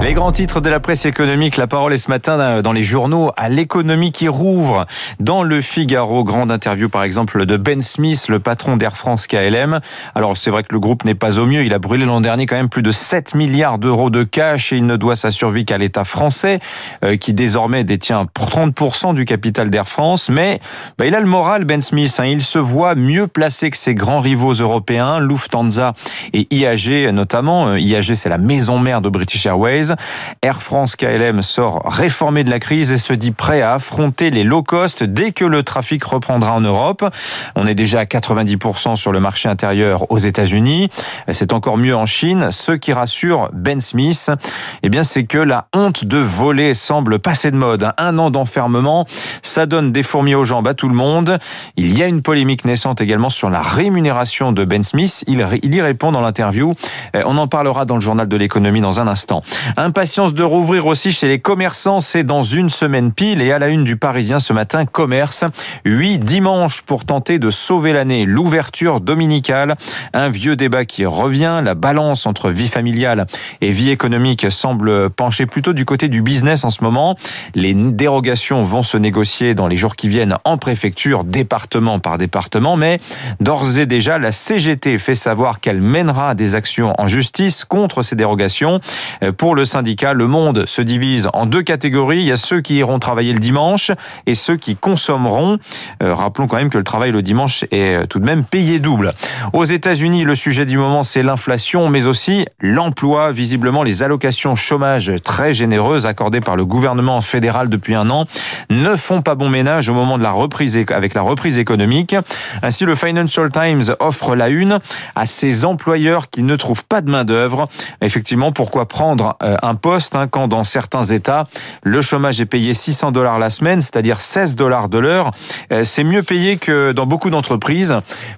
Les grands titres de la presse économique, la parole est ce matin dans les journaux à l'économie qui rouvre. Dans le Figaro, grande interview par exemple de Ben Smith, le patron d'Air France KLM. Alors c'est vrai que le groupe n'est pas au mieux, il a brûlé l'an dernier quand même plus de 7 milliards d'euros de cash et il ne doit sa survie qu'à l'État français euh, qui désormais détient 30% du capital d'Air France. Mais bah, il a le moral Ben Smith, hein. il se voit mieux placé que ses grands rivaux européens, Lufthansa et IAG notamment. Euh, IAG c'est la maison mère de British Airways. Air France KLM sort réformé de la crise et se dit prêt à affronter les low cost dès que le trafic reprendra en Europe. On est déjà à 90% sur le marché intérieur aux États-Unis. C'est encore mieux en Chine. Ce qui rassure Ben Smith, eh bien, c'est que la honte de voler semble passer de mode. Un an d'enfermement, ça donne des fourmis aux jambes à tout le monde. Il y a une polémique naissante également sur la rémunération de Ben Smith. Il, y répond dans l'interview. On en parlera dans le journal de l'économie dans un instant. Impatience de rouvrir aussi chez les commerçants, c'est dans une semaine pile et à la une du Parisien ce matin, commerce. Huit dimanches pour tenter de sauver l'année. L'ouverture dominicale, un vieux débat qui revient. La balance entre vie familiale et vie économique semble pencher plutôt du côté du business en ce moment. Les dérogations vont se négocier dans les jours qui viennent en préfecture, département par département, mais d'ores et déjà, la CGT fait savoir qu'elle mènera des actions en justice contre ces dérogations. Euh, pour le syndicat, le monde se divise en deux catégories. Il y a ceux qui iront travailler le dimanche et ceux qui consommeront. Euh, rappelons quand même que le travail le dimanche est euh, tout de même payé double. Aux États-Unis, le sujet du moment, c'est l'inflation, mais aussi l'emploi. Visiblement, les allocations chômage très généreuses accordées par le gouvernement fédéral depuis un an ne font pas bon ménage au moment de la reprise avec la reprise économique. Ainsi, le Financial Times offre la une à ses employeurs qui ne trouvent pas de main d'œuvre. Effectivement, pourquoi prendre euh, un poste hein, quand dans certains États, le chômage est payé 600 dollars la semaine, c'est-à-dire 16 dollars de l'heure. Euh, c'est mieux payé que dans beaucoup d'entreprises.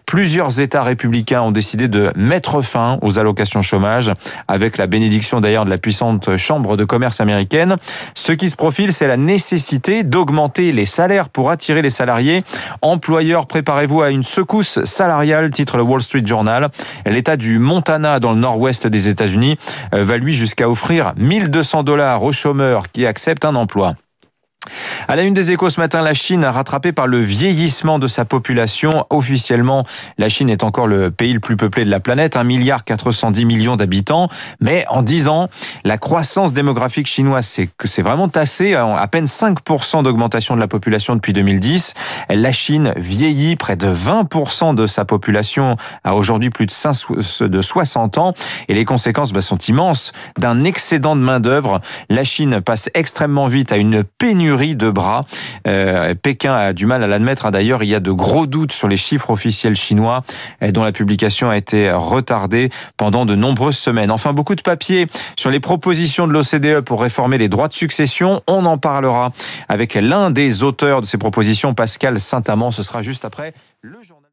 Plusieurs États républicains ont décidé de mettre fin aux allocations chômage, avec la bénédiction d'ailleurs de la puissante Chambre de commerce américaine. Ce qui se profile, c'est la nécessité d'augmenter les salaires pour attirer les salariés. Employeurs, préparez-vous à une secousse salariale, titre le Wall Street Journal. L'État du Montana, dans le nord-ouest des États-Unis euh, va lui jusqu'à offrir 1200 dollars aux chômeurs qui acceptent un emploi. À la une des échos ce matin, la Chine, rattrapée par le vieillissement de sa population. Officiellement, la Chine est encore le pays le plus peuplé de la planète, 1 milliard 410 millions d'habitants. Mais en 10 ans, la croissance démographique chinoise, c'est que c'est vraiment tassé. À peine 5% d'augmentation de la population depuis 2010. La Chine vieillit près de 20% de sa population à aujourd'hui plus de, 5, de 60 ans. Et les conséquences bah, sont immenses. D'un excédent de main d'œuvre, la Chine passe extrêmement vite à une pénurie de Euh, Pékin a du mal à l'admettre. Hein. D'ailleurs, il y a de gros doutes sur les chiffres officiels chinois euh, dont la publication a été retardée pendant de nombreuses semaines. Enfin, beaucoup de papiers sur les propositions de l'OCDE pour réformer les droits de succession. On en parlera avec l'un des auteurs de ces propositions, Pascal Saint-Amand. Ce sera juste après le journal.